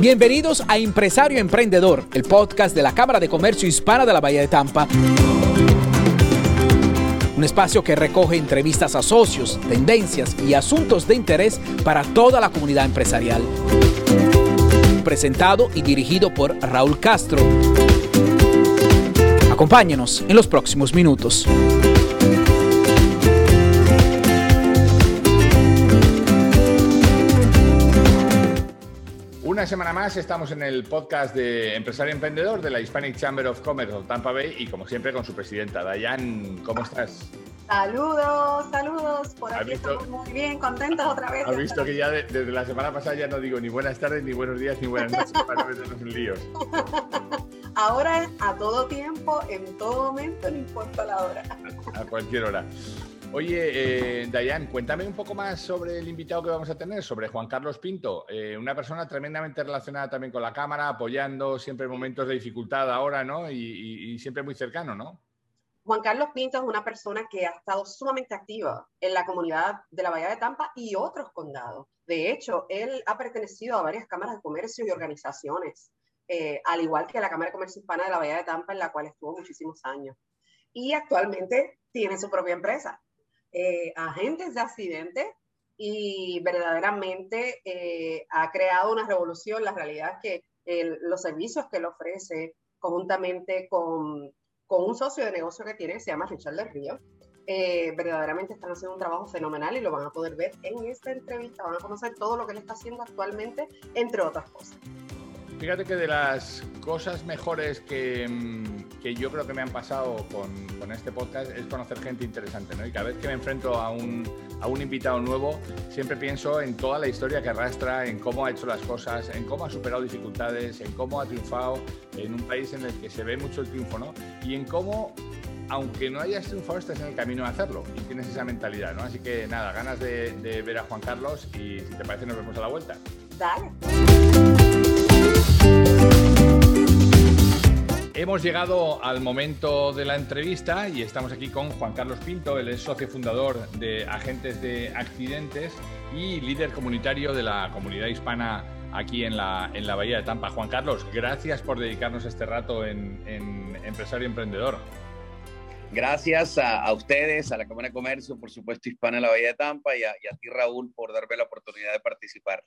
Bienvenidos a Empresario Emprendedor, el podcast de la Cámara de Comercio Hispana de la Bahía de Tampa. Un espacio que recoge entrevistas a socios, tendencias y asuntos de interés para toda la comunidad empresarial. Presentado y dirigido por Raúl Castro. Acompáñenos en los próximos minutos. Una semana más estamos en el podcast de Empresario Emprendedor de la Hispanic Chamber of Commerce of Tampa Bay y como siempre con su presidenta. Dayan, ¿cómo estás? Saludos, saludos. Por aquí estamos muy bien, contentos otra vez. Has visto que ya desde la semana pasada ya no digo ni buenas tardes, ni buenos días, ni buenas noches para no meternos en líos. Ahora es a todo tiempo, en todo momento, no importa la hora. A, cualquier hora. Oye, eh, Dayan, cuéntame un poco más sobre el invitado que vamos a tener, sobre Juan Carlos Pinto, eh, una persona tremendamente relacionada también con la Cámara, apoyando siempre en momentos de dificultad ahora, ¿no? Y, y siempre muy cercano, ¿no? Juan Carlos Pinto es una persona que ha estado sumamente activa en la comunidad de la Bahía de Tampa y otros condados. De hecho, él ha pertenecido a varias cámaras de comercio y organizaciones eh, al igual que la Cámara de Comercio Hispana de la Bahía de Tampa, en la cual estuvo muchísimos años. Y actualmente tiene su propia empresa, eh, Agentes de Accidentes, y verdaderamente eh, ha creado una revolución. La realidad es que los servicios que él ofrece conjuntamente con, con, un socio de negocio que tiene, se llama Richard del Río, verdaderamente están haciendo un trabajo fenomenal y lo van a poder ver en esta entrevista, van a conocer todo lo que él está haciendo actualmente, entre otras cosas. Fíjate que de las cosas mejores que, mm, que yo creo que me han pasado con, con, este podcast es conocer gente interesante, ¿no? Y cada vez que me enfrento a un, a un invitado nuevo, siempre pienso en toda la historia que arrastra, en cómo ha hecho las cosas, en cómo ha superado dificultades, en cómo ha triunfado en un país en el que se ve mucho el triunfo, ¿no? Y en cómo aunque no hayas triunfado, estás en el camino de hacerlo y tienes esa mentalidad, ¿no? Así que nada, ganas de, de ver a Juan Carlos y si te parece nos vemos a la vuelta. Dale. Hemos llegado al momento de la entrevista y estamos aquí con Juan Carlos Pinto, es socio fundador de Agentes de Accidentes y líder comunitario de la comunidad hispana aquí en la, en la Bahía de Tampa. Juan Carlos, gracias por dedicarnos este rato en, Empresario Emprendedor. Gracias a, ustedes, a la Cámara de Comercio, por supuesto, Hispana en la Bahía de Tampa y a ti, Raúl, por darme la oportunidad de participar.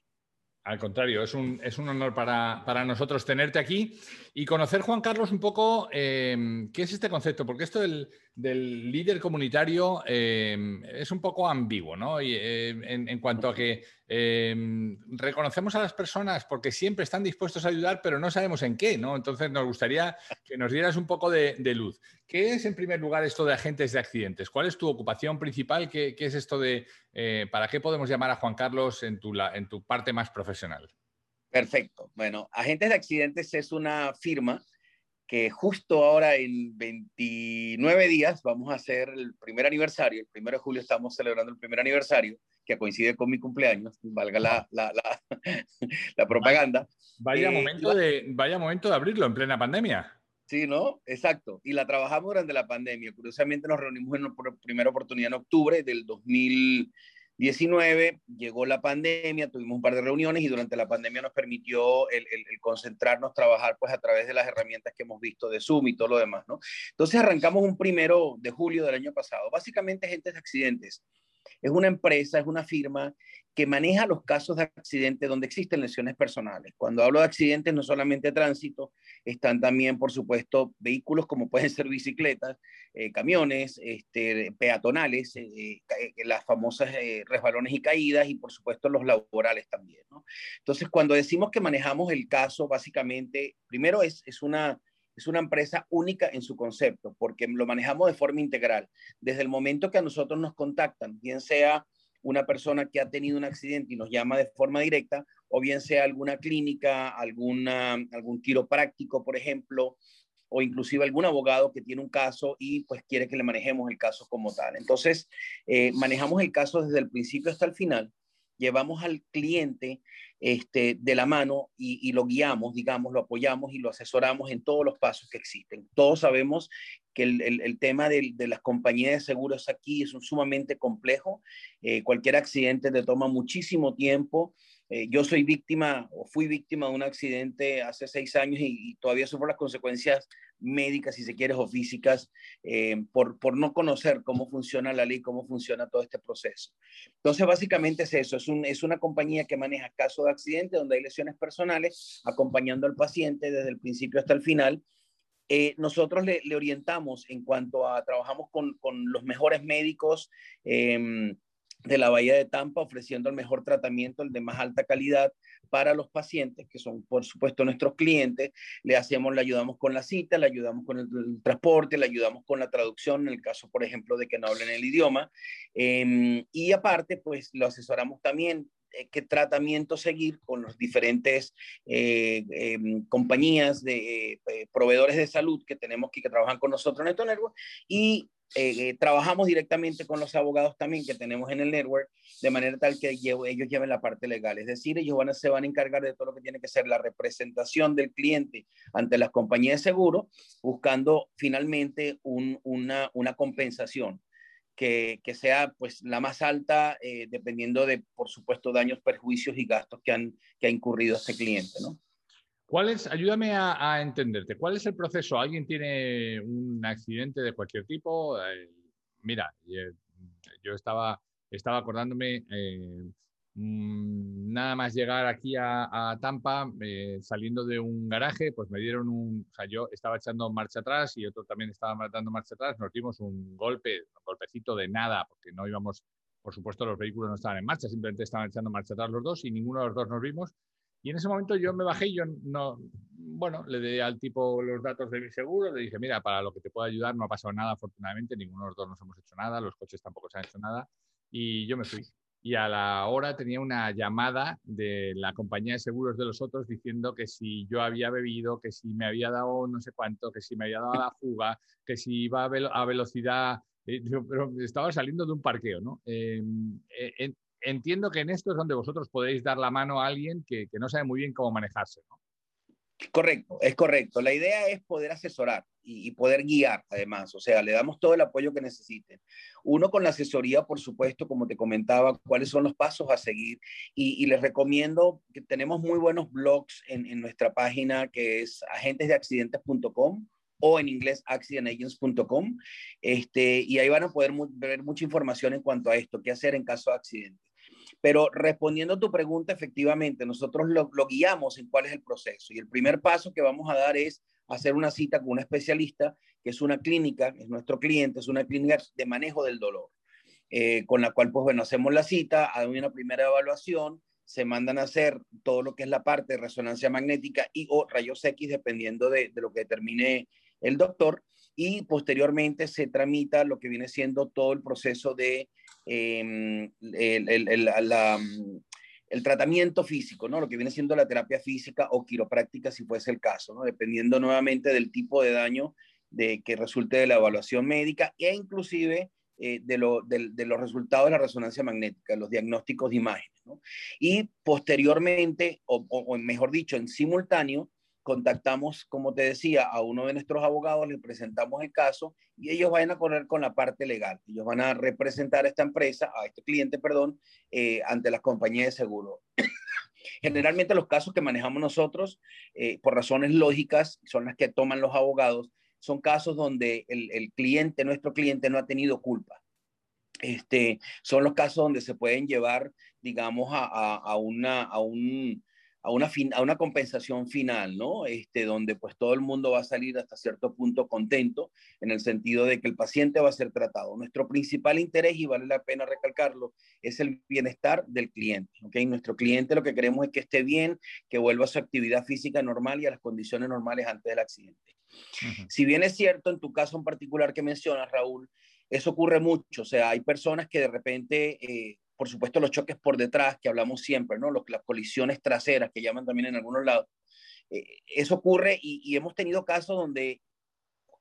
Al contrario, es un, es un honor para, para, nosotros tenerte aquí y conocer, Juan Carlos, un poco eh, qué es este concepto, porque esto del, del líder comunitario eh, es un poco ambiguo, ¿no? Eh, en, cuanto a que reconocemos a las personas porque siempre están dispuestos a ayudar, pero no sabemos en qué, ¿no? Entonces nos gustaría que nos dieras un poco de, luz. ¿Qué es, en primer lugar, esto de agentes de accidentes? ¿Cuál es tu ocupación principal? ¿Qué, qué es esto de, para qué podemos llamar a Juan Carlos en tu, en tu parte más profesional? Perfecto. Bueno, Agentes de Accidentes es una firma que justo ahora en 29 días vamos a hacer el primer aniversario. El primero de julio estamos celebrando el primer aniversario, que coincide con mi cumpleaños, valga la, la, la, la propaganda. Vaya, eh, momento de, vaya momento de abrirlo en plena pandemia. Sí, ¿no? Exacto. Y la trabajamos durante la pandemia. Curiosamente nos reunimos en primera oportunidad en octubre del 2000. 19, llegó la pandemia, tuvimos un par de reuniones y durante la pandemia nos permitió el, concentrarnos, trabajar pues a través de las herramientas que hemos visto de Zoom y todo lo demás, ¿no? Entonces arrancamos un primero de julio del año pasado, básicamente agentes de accidentes. Es una empresa, es una firma que maneja los casos de accidentes donde existen lesiones personales. Cuando hablo de accidentes, no solamente tránsito, están también, por supuesto, vehículos como pueden ser bicicletas, eh, camiones, este, peatonales, eh, eh, las famosas resbalones y caídas y, por supuesto, los laborales también. Entonces, cuando decimos que manejamos el caso, básicamente, primero es, es una es una empresa única en su concepto, porque lo manejamos de forma integral. Desde el momento que a nosotros nos contactan, bien sea una persona que ha tenido un accidente y nos llama de forma directa, o bien sea alguna clínica, alguna, algún quiropráctico, por ejemplo, o inclusive algún abogado que tiene un caso y pues quiere que le manejemos el caso como tal. Entonces, eh, manejamos el caso desde el principio hasta el final, llevamos al cliente este, de la mano y, lo guiamos, digamos, lo apoyamos y lo asesoramos en todos los pasos que existen. Todos sabemos que el, tema de, las compañías de seguros aquí es un sumamente complejo. Eh, cualquier accidente te toma muchísimo tiempo. Eh, yo soy víctima o fui víctima de un accidente hace seis años y, todavía sufro las consecuencias médicas, si se quiere, o físicas, eh, por, por no conocer cómo funciona la ley, cómo funciona todo este proceso. Entonces, básicamente es eso, es, un, es una compañía que maneja casos de accidente donde hay lesiones personales, acompañando al paciente desde el principio hasta el final. Eh, nosotros le, orientamos en cuanto a, trabajamos con, con los mejores médicos, eh, de la Bahía de Tampa, ofreciendo el mejor tratamiento, el de más alta calidad para los pacientes, que son por supuesto nuestros clientes. Le hacemos, le ayudamos con la cita, le ayudamos con el, transporte, le ayudamos con la traducción, en el caso, por ejemplo, de que no hablen el idioma. Em, y aparte, pues lo asesoramos también eh, qué tratamiento seguir con los diferentes eh, em, compañías de eh, proveedores de salud que tenemos que, que trabajan con nosotros en este network y eh, eh, trabajamos directamente con los abogados también que tenemos en el network, de manera tal que ellos lleven la parte legal. Es decir, ellos van a, se van a encargar de todo lo que tiene que ser la representación del cliente ante las compañías de seguro, buscando finalmente una, una compensación. Que, que, sea pues la más alta eh, dependiendo de, por supuesto, daños, perjuicios y gastos que, han, que ha incurrido este cliente, ¿no? ¿Cuál es, ayúdame a, entenderte, cuál es el proceso? ¿Alguien tiene un accidente de cualquier tipo? Eh, mira, eh, yo estaba, estaba acordándome, eh, mm, nada más llegar aquí a, Tampa, saliendo de un garaje, pues me dieron un, o sea, yo estaba echando marcha atrás y otro también estaba dando marcha atrás, nos dimos un golpe, un golpecito de nada, porque no íbamos, por supuesto los vehículos no estaban en marcha, simplemente estaban echando marcha atrás los dos y ninguno de los dos nos vimos y en ese momento yo me bajé y yo no, bueno, le di al tipo los datos de mi seguro, le dije, mira, para lo que te pueda ayudar no ha pasado nada, afortunadamente, ninguno de los dos nos hemos hecho nada, los coches tampoco se han hecho nada, y yo me fui. Y a la hora tenía una llamada de la compañía de seguros de los otros diciendo que si yo había bebido, que si me había dado no sé cuánto, que si me había dado la fuga, que si iba a, velocidad eh, pero estaba saliendo de un parqueo, ¿no? Em, eh, entiendo que en esto es donde vosotros podéis dar la mano a alguien que, no sabe muy bien cómo manejarse. ¿no? Correcto, es correcto. La idea es poder asesorar y, poder guiar, además. O sea, le damos todo el apoyo que necesiten. Uno con la asesoría, por supuesto, como te comentaba, cuáles son los pasos a seguir. Y, les recomiendo que tenemos muy buenos blogs en, en nuestra página que es agentesdeaccidentes.com o en inglés accidentagents.com. Este, y ahí van a poder ver mucha información en cuanto a esto, qué hacer en caso de accidente. Pero respondiendo a tu pregunta, efectivamente, nosotros lo, guiamos en cuál es el proceso. Y el primer paso que vamos a dar es hacer una cita con un especialista, que es una clínica, es nuestro cliente, es una clínica de manejo del dolor, eh, con la cual, pues bueno, hacemos la cita, hay una primera evaluación, se mandan a hacer todo lo que es la parte de resonancia magnética y o rayos X, dependiendo de, de lo que determine el doctor, y posteriormente se tramita lo que viene siendo todo el proceso de Em, el, tratamiento físico, ¿no? Lo que viene siendo la terapia física o quiropráctica, si fuese el caso, ¿no? Dependiendo nuevamente del tipo de daño de, que resulte de la evaluación médica e inclusive eh, de, los resultados de la resonancia magnética, los diagnósticos de imágenes. Y posteriormente, o mejor dicho, en simultáneo, contactamos, como te decía, a uno de nuestros abogados, le presentamos el caso y ellos van a correr con la parte legal. Ellos van a representar a esta empresa, a este cliente, perdón, eh, ante las compañías de seguro. Generalmente los casos que manejamos nosotros, eh, por razones lógicas, son las que toman los abogados, son casos donde el, cliente, nuestro cliente, no ha tenido culpa. Este, son los casos donde se pueden llevar, digamos, a, una, a un, a una, a una compensación final, ¿no? Este, donde pues todo el mundo va a salir hasta cierto punto contento, en el sentido de que el paciente va a ser tratado. Nuestro principal interés, y vale la pena recalcarlo, es el bienestar del cliente, ¿ok? Nuestro cliente lo que queremos es que esté bien, que vuelva a su actividad física normal y a las condiciones normales antes del accidente. Si bien es cierto, en tu caso en particular que mencionas, Raúl, eso ocurre mucho, o sea, hay personas que de repente... Eh, por supuesto, los choques por detrás, que hablamos siempre, ¿no? Los, las colisiones traseras, que llaman también en algunos lados. Eh, eso ocurre y, hemos tenido casos donde,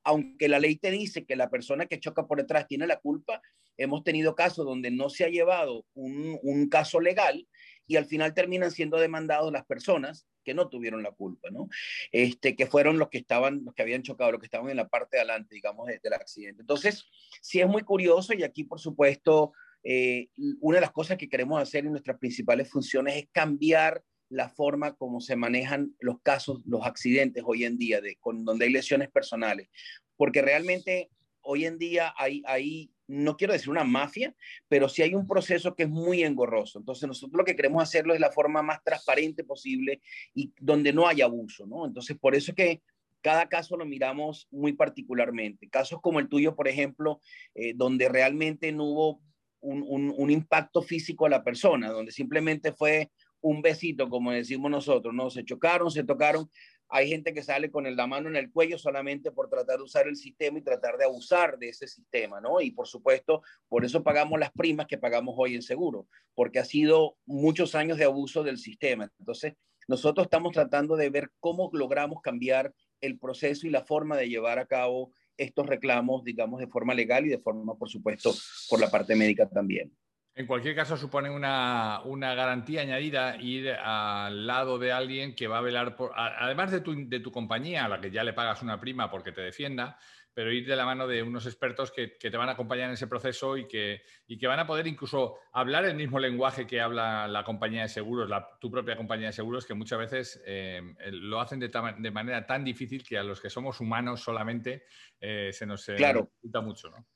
aunque la ley te dice que la persona que choca por detrás tiene la culpa, hemos tenido casos donde no se ha llevado un, un caso legal y al final terminan siendo demandados las personas que no tuvieron la culpa, ¿no? Este, que fueron los que estaban, los que habían chocado, los que estaban en la parte de adelante, digamos, del accidente. Entonces, sí es muy curioso y aquí, por supuesto, eh, una de las cosas que queremos hacer en nuestras principales funciones es cambiar la forma como se manejan los casos, los accidentes hoy en día, de, con, donde hay lesiones personales. Porque realmente hoy en día hay, hay, no quiero decir una mafia, pero sí hay un proceso que es muy engorroso. Entonces nosotros lo que queremos hacerlo es la forma más transparente posible y donde no haya abuso, ¿no? Entonces por eso es que cada caso lo miramos muy particularmente. Casos como el tuyo, por ejemplo, eh, donde realmente no hubo un, un, impacto físico a la persona, donde simplemente fue un besito, como decimos nosotros, ¿no? Se chocaron, se tocaron. Hay gente que sale con la mano en el cuello solamente por tratar de usar el sistema y tratar de abusar de ese sistema, ¿no? Y por supuesto, por eso pagamos las primas que pagamos hoy en seguro, porque ha sido muchos años de abuso del sistema. Entonces, nosotros estamos tratando de ver cómo logramos cambiar el proceso y la forma de llevar a cabo estos reclamos, digamos, de forma legal y de forma, por supuesto, por la parte médica también. En cualquier caso, supone una, una, garantía añadida ir al lado de alguien que va a velar por, además de tu, de tu, compañía, a la que ya le pagas una prima porque te defienda, pero ir de la mano de unos expertos que, que te van a acompañar en ese proceso y que, y que, van a poder incluso hablar el mismo lenguaje que habla la compañía de seguros, la, tu propia compañía de seguros, que muchas veces eh, lo hacen de, de, manera tan difícil que a los que somos humanos solamente eh, se nos claro. mucho, ¿no?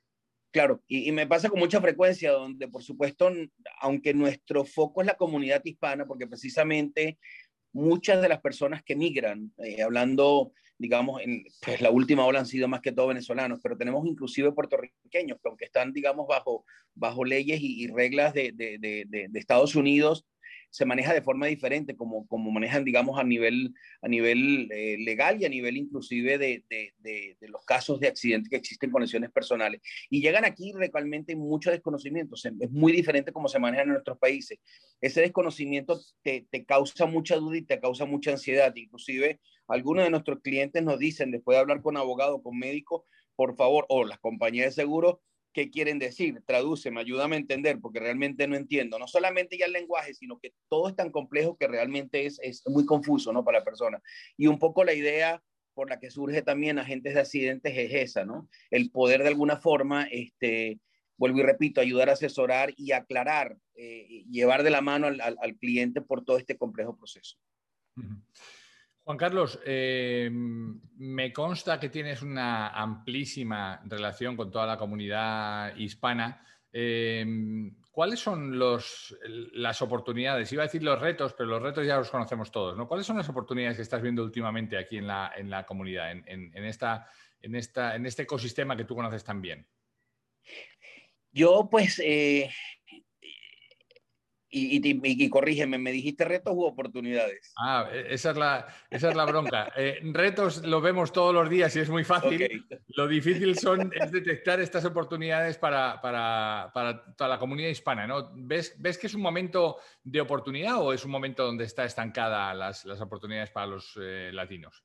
Claro, y, y, me pasa con mucha frecuencia, donde por supuesto, aunque nuestro foco es la comunidad hispana, porque precisamente muchas de las personas que migran, eh, hablando, digamos, en pues, la última ola han sido más que todo venezolanos, pero tenemos inclusive puertorriqueños que aunque están, digamos, bajo, bajo leyes y, reglas de, de, de Estados Unidos, se maneja de forma diferente, como, como manejan, digamos, a nivel, a nivel eh, legal y a nivel inclusive de, de, de, los casos de accidentes que existen con lesiones personales. Y llegan aquí realmente mucho desconocimiento, es muy diferente como se maneja en nuestros países. Ese desconocimiento te, te causa mucha duda y te causa mucha ansiedad. Inclusive algunos de nuestros clientes nos dicen, después de hablar con abogados, con médicos, por favor, o las compañías de seguros, qué quieren decir, tradúceme, ayúdame a entender, porque realmente no entiendo. No solamente ya el lenguaje, sino que todo es tan complejo que realmente es, es muy confuso ¿no? para la persona. Y un poco la idea por la que surge también agentes de accidentes es esa, ¿no? El poder de alguna forma, este, vuelvo y repito, ayudar a asesorar y aclarar, eh, llevar de la mano al, al, al, cliente por todo este complejo proceso. Uh -huh. Juan Carlos, eh, me consta que tienes una amplísima relación con toda la comunidad hispana. Eh, ¿Cuáles son los, las oportunidades? Iba a decir los retos, pero los retos ya los conocemos todos. ¿no? ¿Cuáles son las oportunidades que estás viendo últimamente aquí en la, en la comunidad, en, en, esta, en, esta, en este ecosistema que tú conoces tan bien? Yo, pues, eh, y, y, y, corrígeme, ¿me dijiste retos u oportunidades? Ah, e, esa es la, esa es la bronca. Eh, retos lo vemos todos los días y es muy fácil. Okay. Lo difícil son, es detectar estas oportunidades para, para, para, toda la comunidad hispana. ¿no? ¿Ves, ¿Ves que es un momento de oportunidad o es un momento donde está estancada las, las oportunidades para los eh, latinos?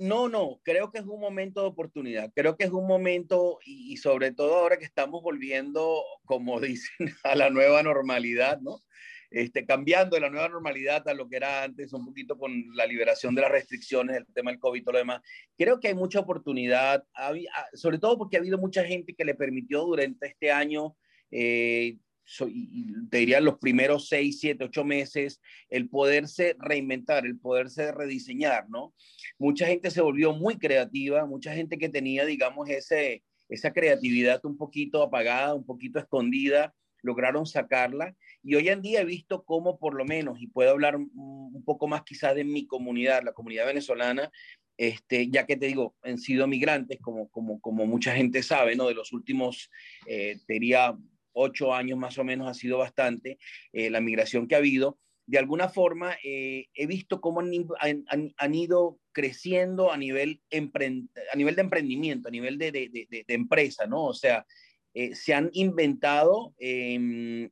No, no, creo que es un momento de oportunidad. Creo que es un momento, y, sobre todo ahora que estamos volviendo, como dicen, a la nueva normalidad, ¿no? este, cambiando de la nueva normalidad a lo que era antes, un poquito con la liberación de las restricciones, el tema del COVID y todo lo demás. Creo que hay mucha oportunidad, sobre todo porque ha habido mucha gente que le permitió durante este año, eh, te diría los primeros seis, siete, ocho meses, el poderse reinventar, el poderse rediseñar, ¿no? Mucha gente se volvió muy creativa, mucha gente que tenía, digamos, ese, esa creatividad un poquito apagada, un poquito escondida, lograron sacarla y hoy en día he visto cómo por lo menos, y puedo hablar un poco más quizás de mi comunidad, la comunidad venezolana, este, ya que te digo, han sido migrantes, como, como, como mucha gente sabe, ¿no? De los últimos, eh, te diría, ocho años más o menos ha sido bastante eh, la migración que ha habido. De alguna forma, eh, he visto cómo han, han, han, ido creciendo a nivel, a nivel de emprendimiento, a nivel de, de, de, empresa, ¿no? O sea, eh, se han inventado eh,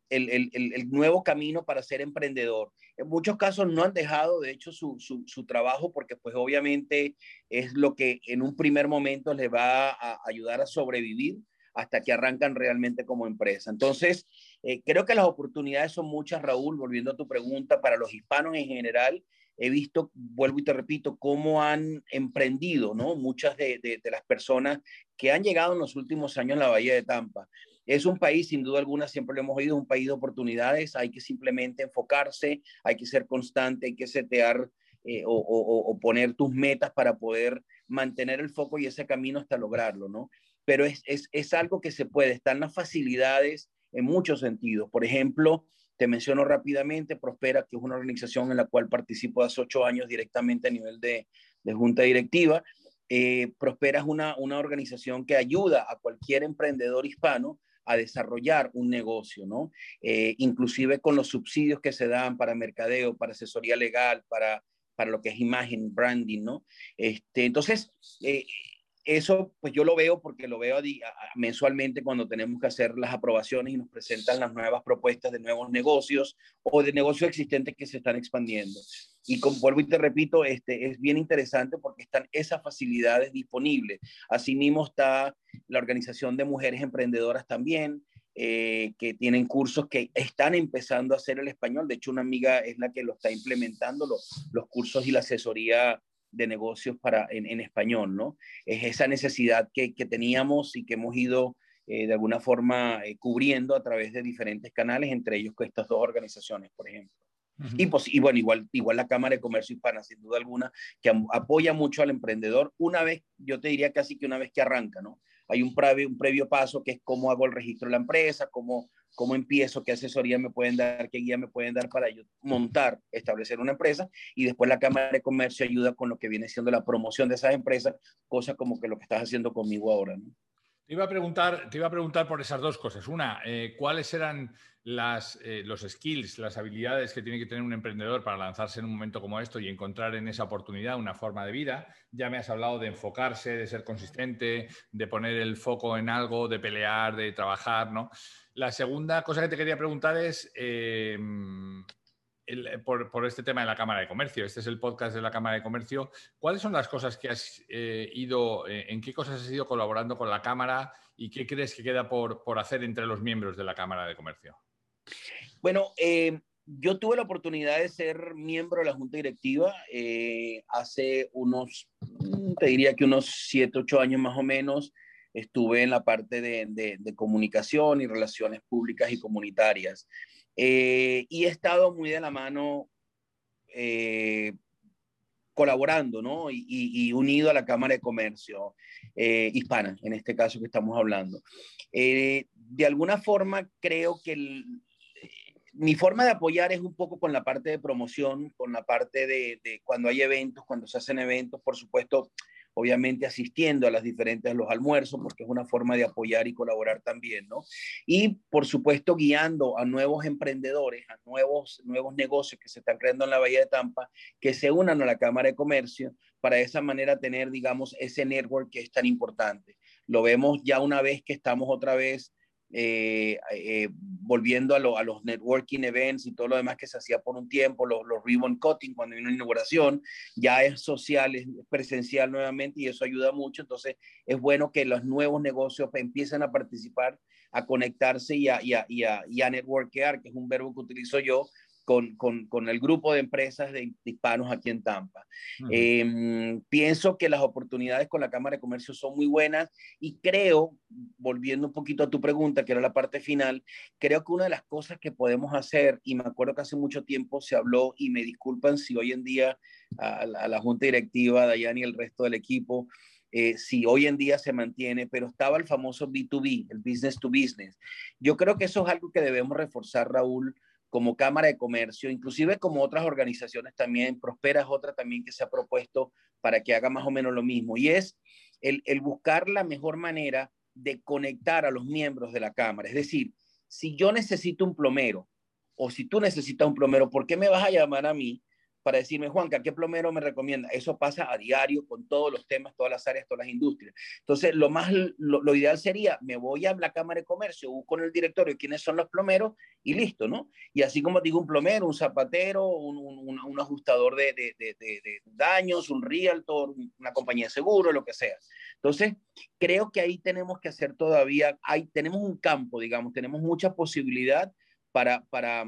el, el, el, nuevo camino para ser emprendedor. En muchos casos no han dejado, de hecho, su, su, su, trabajo porque pues obviamente es lo que en un primer momento les va a ayudar a sobrevivir hasta que arrancan realmente como empresa. Entonces, eh, creo que las oportunidades son muchas, Raúl, volviendo a tu pregunta, para los hispanos en general, he visto, vuelvo y te repito, cómo han emprendido, ¿no? Muchas de, de, las personas que han llegado en los últimos años a la Bahía de Tampa. es un país, sin duda alguna, siempre lo hemos oído, un país de oportunidades, hay que simplemente enfocarse, hay que ser constante, hay que setear eh, o, poner tus metas para poder mantener el foco y ese camino hasta lograrlo, ¿no? Pero es, es algo que se puede, están las facilidades en muchos sentidos. Por ejemplo, te menciono rápidamente, Prospera, que es una organización en la cual participo hace ocho años directamente a nivel de, de junta directiva. Eh, Prospera es una, una organización que ayuda a cualquier emprendedor hispano a desarrollar un negocio, ¿no? Eh, inclusive con los subsidios que se dan para mercadeo, para asesoría legal, para, para lo que es imagen, branding, ¿no? Este, entonces, eh, eso pues yo lo veo porque lo veo mensualmente cuando tenemos que hacer las aprobaciones y nos presentan las nuevas propuestas de nuevos negocios o de negocios existentes que se están expandiendo. Y como vuelvo y te repito, este, es bien interesante porque están esas facilidades disponibles. Asimismo está la Organización de Mujeres Emprendedoras también, eh, que tienen cursos que están empezando a hacer el español. De hecho, una amiga es la que lo está implementando, los, los cursos y la asesoría de negocios para, en, español, ¿no? Es esa necesidad que, teníamos y que hemos ido eh, de alguna forma eh, cubriendo a través de diferentes canales, entre ellos con estas dos organizaciones, por ejemplo. y, pues, y bueno, igual, igual la Cámara de Comercio Hispana, sin duda alguna, que apoya mucho al emprendedor una vez, yo te diría casi que una vez que arranca, ¿no? Hay un previo, paso que es cómo hago el registro de la empresa, cómo, cómo empiezo, qué asesoría me pueden dar, qué guía me pueden dar para yo montar, establecer una empresa y después la Cámara de Comercio ayuda con lo que viene siendo la promoción de esas empresas, cosa como que lo que estás haciendo conmigo ahora. Te iba a preguntar, te iba a preguntar por esas dos cosas. Una, eh, ¿cuáles eran las, eh, los skills, las habilidades que tiene que tener un emprendedor para lanzarse en un momento como esto y encontrar en esa oportunidad una forma de vida? Ya me has hablado de enfocarse, de ser consistente, de poner el foco en algo, de pelear, de trabajar, ¿no? La segunda cosa que te quería preguntar es em, por, este tema de la Cámara de Comercio. Este es el podcast de la Cámara de Comercio. ¿Cuáles son las cosas que has eh, ido, eh, en qué cosas has ido colaborando con la Cámara y qué crees que queda por, hacer entre los miembros de la Cámara de Comercio? Bueno, em, yo tuve la oportunidad de ser miembro de la Junta Directiva eh, hace unos, te diría que unos siete, ocho años más o menos estuve en la parte de, comunicación y relaciones públicas y comunitarias. Eh, y he estado muy de la mano eh, colaborando ¿no? y, unido a la Cámara de Comercio eh, hispana, en este caso que estamos hablando. de alguna forma, creo que mi forma de apoyar es un poco con la parte de promoción, con la parte de, de cuando hay eventos, cuando se hacen eventos, por supuesto, obviamente asistiendo a las diferentes los almuerzos, porque es una forma de apoyar y colaborar también, ¿no? Y por supuesto guiando a nuevos emprendedores, a nuevos, nuevos negocios que se están creando en la Bahía de Tampa, que se unan a la Cámara de Comercio para de esa manera tener, digamos, ese network que es tan importante. Lo vemos ya una vez que estamos otra vez eh, eh, volviendo a, los networking events y todo lo demás que se hacía por un tiempo, los, ribbon cutting cuando hay una inauguración, ya es social, es presencial nuevamente y eso ayuda mucho. Entonces es bueno que los nuevos negocios empiecen a participar, a conectarse y a, y a, y a, y a networkear, que es un verbo que utilizo yo, con, el grupo de empresas de, hispanos aquí en Tampa. Em, pienso que las oportunidades con la Cámara de Comercio son muy buenas y creo, volviendo un poquito a tu pregunta, que era la parte final, creo que una de las cosas que podemos hacer, y me acuerdo que hace mucho tiempo se habló, y me disculpan si hoy en día a, la Junta Directiva, Dayani y el resto del equipo, eh, si hoy en día se mantiene, pero estaba el famoso B2B, el business to business. Yo creo que eso es algo que debemos reforzar, Raúl, como Cámara de Comercio, inclusive como otras organizaciones también, Prospera es otra también que se ha propuesto para que haga más o menos lo mismo, y es el, buscar la mejor manera de conectar a los miembros de la Cámara. Es decir, si yo necesito un plomero o si tú necesitas un plomero, ¿por qué me vas a llamar a mí para decirme, Juanca, ¿qué plomero me recomienda? Eso pasa a diario con todos los temas, todas las áreas, todas las industrias. Entonces, lo más, lo, ideal sería, me voy a la Cámara de Comercio, busco en el directorio quiénes son los plomeros y listo, ¿no? Y así como digo, un plomero, un zapatero, un, un, ajustador de, de, de, daños, un realtor, una compañía de seguro, lo que sea. Entonces, creo que ahí tenemos que hacer todavía, hay, tenemos un campo, digamos, tenemos mucha posibilidad para, para,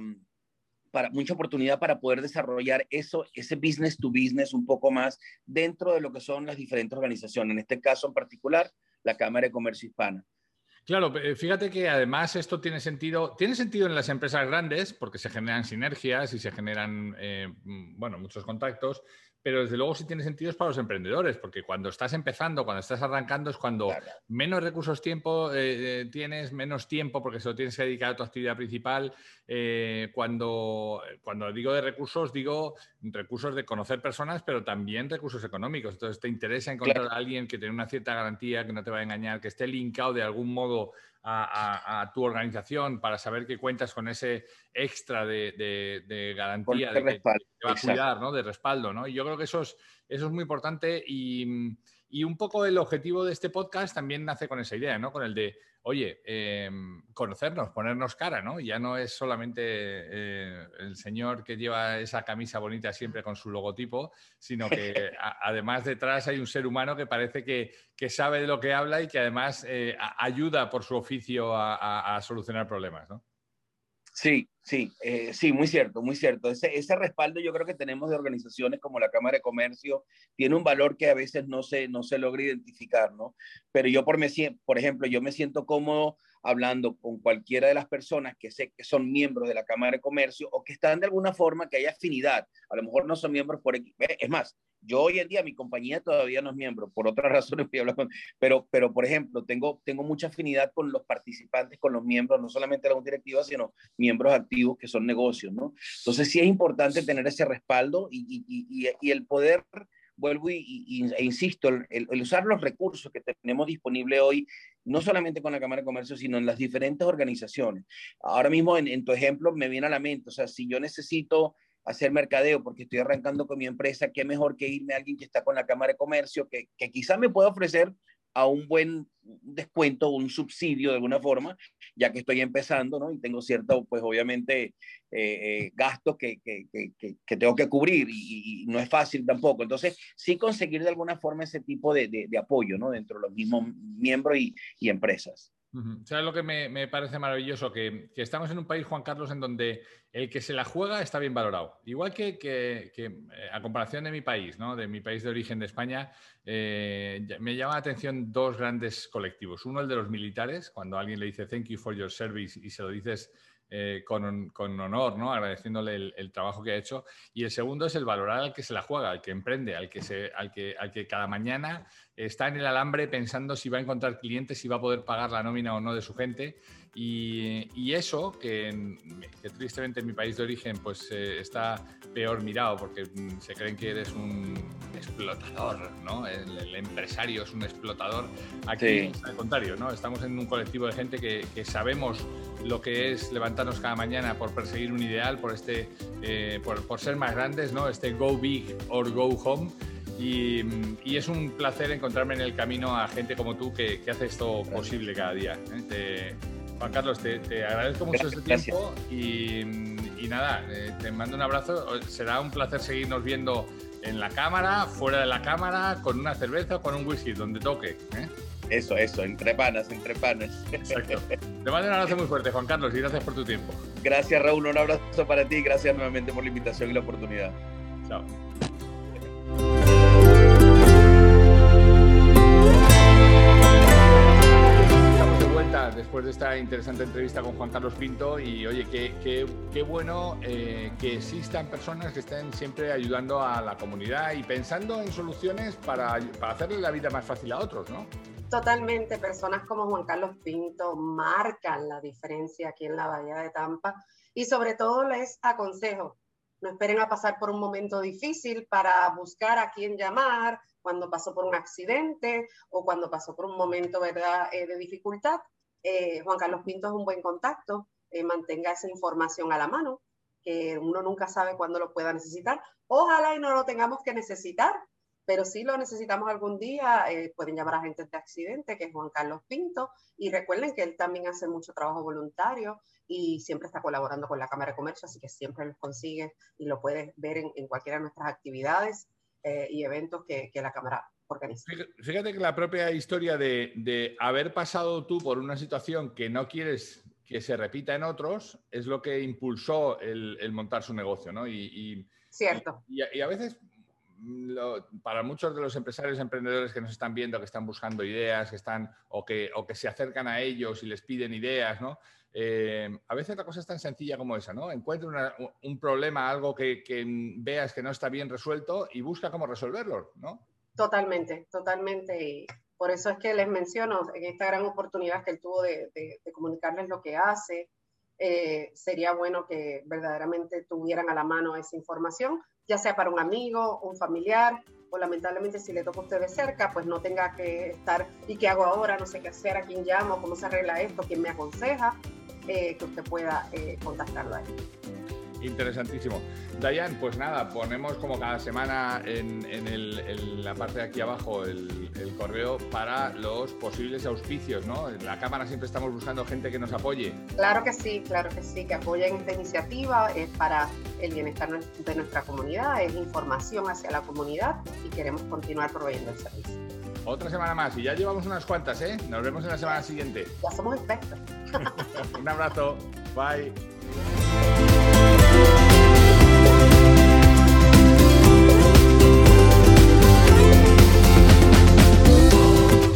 para, mucha oportunidad para poder desarrollar eso, ese business to business un poco más dentro de lo que son las diferentes organizaciones, en este caso en particular, la Cámara de Comercio Hispana. Claro, fíjate que además esto tiene sentido, tiene sentido en las empresas grandes porque se generan sinergias y se generan, eh, mm, muchos contactos, pero desde luego sí tiene sentido para los emprendedores, porque cuando estás empezando, cuando estás arrancando, es cuando menos recursos tiempo eh, eh, tienes, menos tiempo, porque se lo tienes que dedicar a tu actividad principal. Eh, cuando, cuando digo de recursos, digo recursos de conocer personas, pero también recursos económicos. Entonces, te interesa encontrar a alguien que tenga una cierta garantía, que no te va a engañar, que esté linkado de algún modo a, tu organización para saber que cuentas con ese extra de, garantía de que te va a cuidar, ¿no? de respaldo. ¿no? Y yo creo que eso es, eso es muy importante y, y, un poco el objetivo de este podcast también nace con esa idea, ¿no? con el de oye, em, conocernos, ponernos cara, ¿no? Ya no es solamente eh, el señor que lleva esa camisa bonita siempre con su logotipo, sino que además detrás hay un ser humano que parece que, sabe de lo que habla y que además eh, ayuda por su oficio a, a solucionar problemas, ¿no? Sí, sí, eh, sí, muy cierto, muy cierto. Ese, ese respaldo yo creo que tenemos de organizaciones como la Cámara de Comercio tiene un valor que a veces no se, no se logra identificar, ¿no? Pero yo, por, me, por ejemplo, yo me siento cómodo hablando con cualquiera de las personas que sé que son miembros de la Cámara de Comercio o que están de alguna forma que hay afinidad. A lo mejor no son miembros por... Es más, yo hoy en día, mi compañía todavía no es miembro, por otras razones voy a hablar con, pero, pero por ejemplo, tengo, tengo mucha afinidad con los participantes, con los miembros, no solamente de la Directiva, sino miembros activos que son negocios, ¿no? Entonces sí es importante tener ese respaldo y, y, y, el poder, vuelvo y, e insisto, el, usar los recursos que tenemos disponibles hoy, no solamente con la Cámara de Comercio, sino en las diferentes organizaciones. Ahora mismo, en, en tu ejemplo, me viene a la mente, o sea, si yo necesito hacer mercadeo porque estoy arrancando con mi empresa, qué mejor que irme a alguien que está con la Cámara de Comercio, que, que quizá me pueda ofrecer a un buen descuento un subsidio de alguna forma, ya que estoy empezando, ¿no? Y tengo cierto, pues obviamente, eh, eh, gastos que, que, que, que, tengo que cubrir y, no es fácil tampoco. Entonces, sí conseguir de alguna forma ese tipo de, de, apoyo, ¿no? Dentro de los mismos miembros y, y empresas. ¿Sabes lo que me, parece maravilloso? Que, estamos en un país, Juan Carlos, en donde el que se la juega está bien valorado. Igual que, eh, a comparación de mi país, ¿no? de mi país de origen de España, eh, me llama la atención dos grandes colectivos. Uno, el de los militares, cuando alguien le dice thank you for your service y se lo dices eh, con, honor, ¿no? agradeciéndole el, trabajo que ha hecho. Y el segundo es el valorar al que se la juega, al que emprende, al que, se, al que, al que cada mañana está en el alambre pensando si va a encontrar clientes, si va a poder pagar la nómina o no de su gente. Y, eso, que, tristemente en mi país de origen pues eh, está peor mirado porque mm, se creen que eres un explotador, ¿no? El, empresario es un explotador. Aquí es al contrario, ¿no? Estamos en un colectivo de gente que, sabemos lo que es levantarnos cada mañana por perseguir un ideal, por, este, eh, por, ser más grandes, ¿no? Este go big or go home. Y, es un placer encontrarme en el camino a gente como tú que, hace esto posible cada día. ¿eh? Juan Carlos, te, agradezco mucho este tiempo y, nada, eh, te mando un abrazo. Será un placer seguirnos viendo en la cámara, fuera de la cámara, con una cerveza o con un whisky, donde toque. ¿eh? Eso, eso, entre panas, entre panas. Exacto. Te mando un abrazo muy fuerte, Juan Carlos, y gracias por tu tiempo. Gracias, Raúl. Un abrazo para ti. Gracias nuevamente por la invitación y la oportunidad. Chao. Después de esta interesante entrevista con Juan Carlos Pinto y oye, qué, qué, bueno eh, que existan personas que estén siempre ayudando a la comunidad y pensando en soluciones para, para hacerle la vida más fácil a otros, ¿no? Totalmente, personas como Juan Carlos Pinto marcan la diferencia aquí en la Bahía de Tampa y sobre todo les aconsejo, no esperen a pasar por un momento difícil para buscar a quién llamar cuando pasó por un accidente o cuando pasó por un momento ¿verdad? Eh, de dificultad. Eh, Juan Carlos Pinto es un buen contacto, eh, mantenga esa información a la mano, que uno nunca sabe cuándo lo pueda necesitar. Ojalá y no lo tengamos que necesitar, pero si lo necesitamos algún día, eh, pueden llamar a agentes de accidente, que es Juan Carlos Pinto, y recuerden que él también hace mucho trabajo voluntario y siempre está colaborando con la Cámara de Comercio, así que siempre los consigue y lo puedes ver en, cualquiera de nuestras actividades y eventos que la Cámara Fíjate que la propia historia de, haber pasado tú por una situación que no quieres que se repita en otros es lo que impulsó el, montar su negocio, ¿no? Y, Cierto. Y, a veces para muchos de los empresarios emprendedores que nos están viendo, que están buscando ideas, que están o que, o que se acercan a ellos y les piden ideas, ¿no? Eh, a veces la cosa es tan sencilla como esa, ¿no? Encuentra un problema, algo que, veas que no está bien resuelto y busca cómo resolverlo, ¿no? Totalmente, totalmente. Y por eso es que les menciono en esta gran oportunidad que él tuvo de, comunicarles lo que hace. Eh, sería bueno que verdaderamente tuvieran a la mano esa información, ya sea para un amigo, un familiar, o lamentablemente si le toca a usted de cerca, pues no tenga que estar, ¿y qué hago ahora? No sé qué hacer, a quién llamo, cómo se arregla esto, quién me aconseja, eh, que usted pueda eh, contactarlo ahí. Interesantísimo. Dayan, pues nada, ponemos como cada semana en, la parte de aquí abajo el, correo para los posibles auspicios, ¿no? En la Cámara siempre estamos buscando gente que nos apoye. Claro que sí, claro que sí, que apoyen esta iniciativa, es para el bienestar de nuestra comunidad, es información hacia la comunidad y queremos continuar proveyendo el servicio. Otra semana más y ya llevamos unas cuantas, ¿eh? Nos vemos en la semana siguiente. Ya somos expertos. Un abrazo. Bye.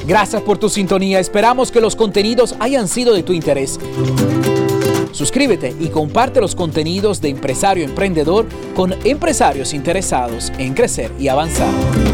Gracias por tu sintonía. Esperamos que los contenidos hayan sido de tu interés. Suscríbete y comparte los contenidos de Empresario Emprendedor con empresarios interesados en crecer y avanzar.